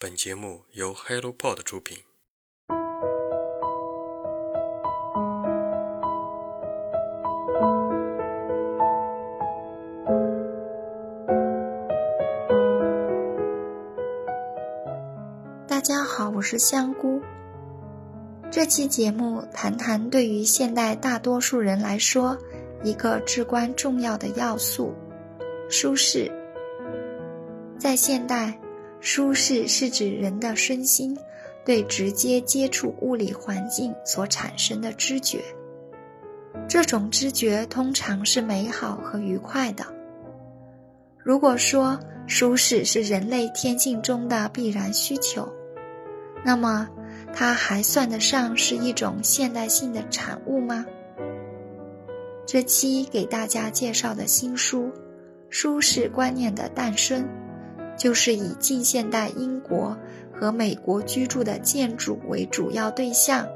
本节目由 HelloPod 出品。大家好，我是香菇。这期节目谈谈对于现代大多数人来说一个至关重要的要素——舒适。在现代。舒适是指人的身心对直接接触物理环境所产生的知觉。这种知觉通常是美好和愉快的。如果说舒适是人类天性中的必然需求，那么它还算得上是一种现代性的产物吗？这期给大家介绍的新书《舒适观念的诞生》。就是以近现代英国和美国居住的建筑为主要对象，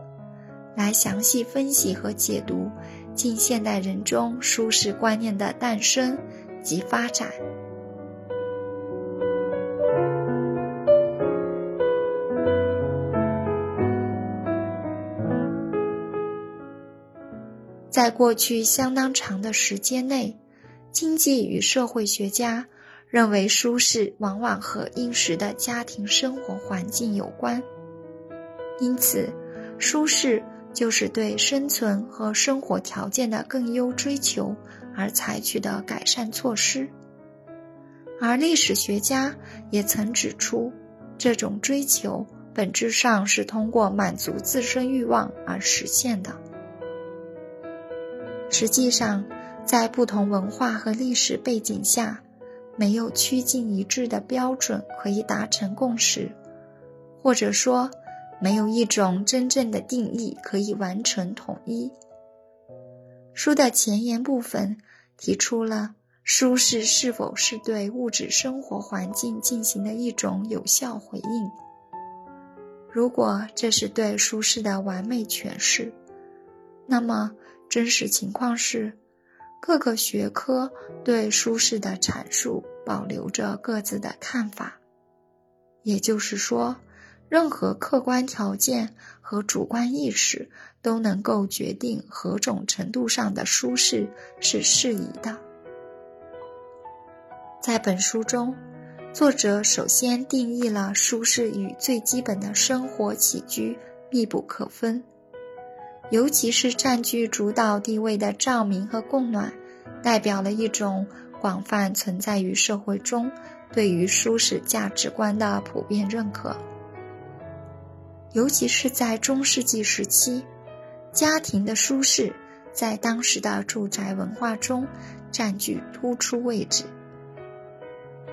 来详细分析和解读近现代人中舒适观念的诞生及发展。在过去相当长的时间内，经济与社会学家。认为舒适往往和殷实的家庭生活环境有关，因此，舒适就是对生存和生活条件的更优追求而采取的改善措施。而历史学家也曾指出，这种追求本质上是通过满足自身欲望而实现的。实际上，在不同文化和历史背景下，没有趋近一致的标准可以达成共识，或者说，没有一种真正的定义可以完成统一。书的前言部分提出了舒适是否是对物质生活环境进行的一种有效回应。如果这是对舒适的完美诠释，那么真实情况是。各个学科对舒适的阐述保留着各自的看法，也就是说，任何客观条件和主观意识都能够决定何种程度上的舒适是适宜的。在本书中，作者首先定义了舒适与最基本的生活起居密不可分。尤其是占据主导地位的照明和供暖，代表了一种广泛存在于社会中对于舒适价值观的普遍认可。尤其是在中世纪时期，家庭的舒适在当时的住宅文化中占据突出位置，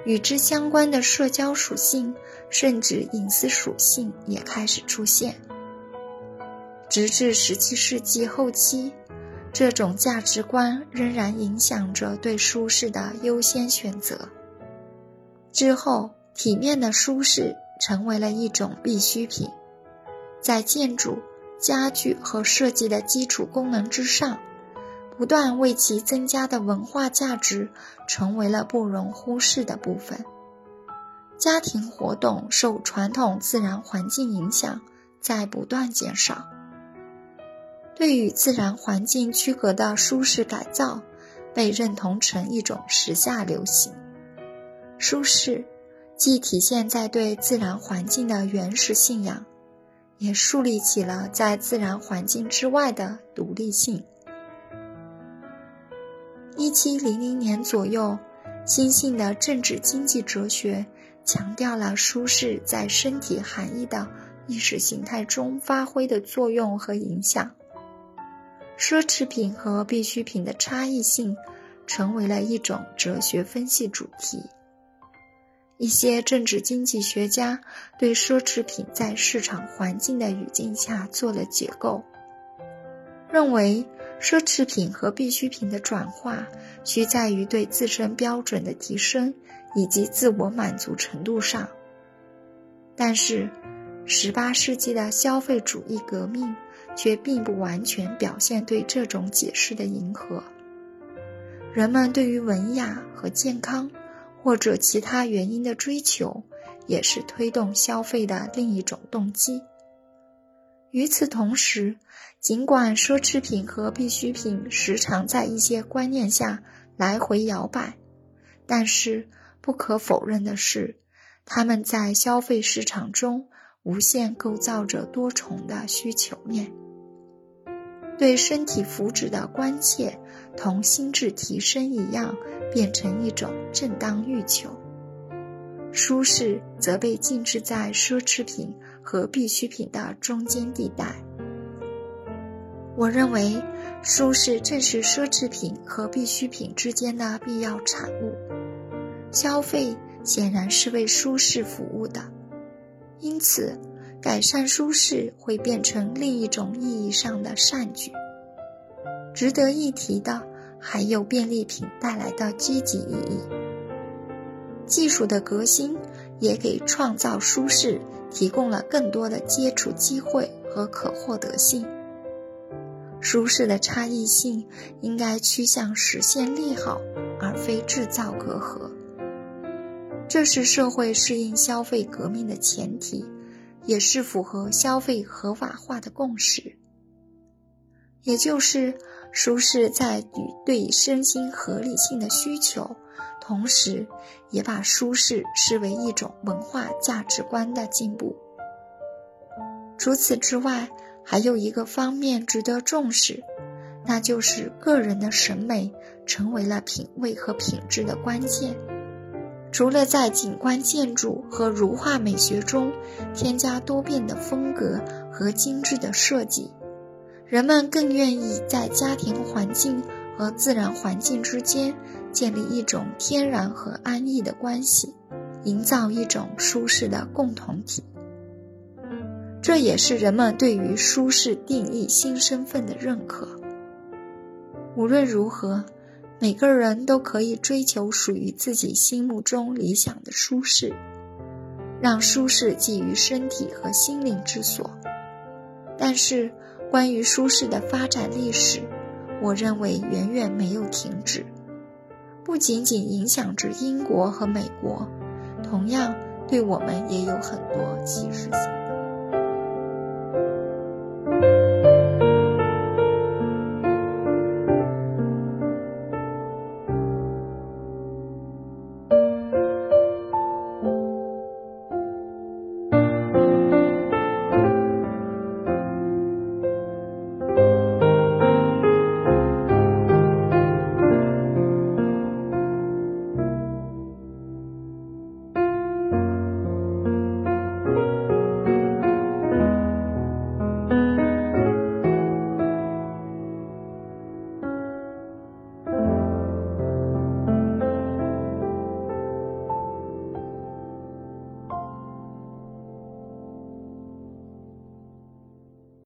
与之相关的社交属性甚至隐私属性也开始出现。直至十七世纪后期，这种价值观仍然影响着对舒适的优先选择。之后，体面的舒适成为了一种必需品，在建筑、家具和设计的基础功能之上，不断为其增加的文化价值成为了不容忽视的部分。家庭活动受传统自然环境影响，在不断减少。对与自然环境区隔的舒适改造，被认同成一种时下流行。舒适既体现在对自然环境的原始信仰，也树立起了在自然环境之外的独立性。一七零零年左右，新兴的政治经济哲学强调了舒适在身体含义的意识形态中发挥的作用和影响。奢侈品和必需品的差异性，成为了一种哲学分析主题。一些政治经济学家对奢侈品在市场环境的语境下做了解构，认为奢侈品和必需品的转化需在于对自身标准的提升以及自我满足程度上。但是，十八世纪的消费主义革命。却并不完全表现对这种解释的迎合。人们对于文雅和健康，或者其他原因的追求，也是推动消费的另一种动机。与此同时，尽管奢侈品和必需品时常在一些观念下来回摇摆，但是不可否认的是，他们在消费市场中无限构造着多重的需求面。对身体福祉的关切，同心智提升一样，变成一种正当欲求。舒适则被静置在奢侈品和必需品的中间地带。我认为，舒适正是奢侈品和必需品之间的必要产物。消费显然是为舒适服务的，因此，改善舒适会变成另一种意义上的善举。值得一提的还有便利品带来的积极意义。技术的革新也给创造舒适提供了更多的接触机会和可获得性。舒适的差异性应该趋向实现利好，而非制造隔阂。这是社会适应消费革命的前提，也是符合消费合法化的共识。也就是舒适在与对身心合理性的需求。同时，也把舒适视为一种文化价值观的进步。除此之外，还有一个方面值得重视，那就是个人的审美成为了品味和品质的关键。除了在景观建筑和如画美学中添加多变的风格和精致的设计，人们更愿意在家庭环境和自然环境之间。建立一种天然和安逸的关系，营造一种舒适的共同体。这也是人们对于舒适定义新身份的认可。无论如何，每个人都可以追求属于自己心目中理想的舒适，让舒适寄于身体和心灵之所。但是，关于舒适的发展历史，我认为远远没有停止。不仅仅影响着英国和美国，同样对我们也有很多启示性。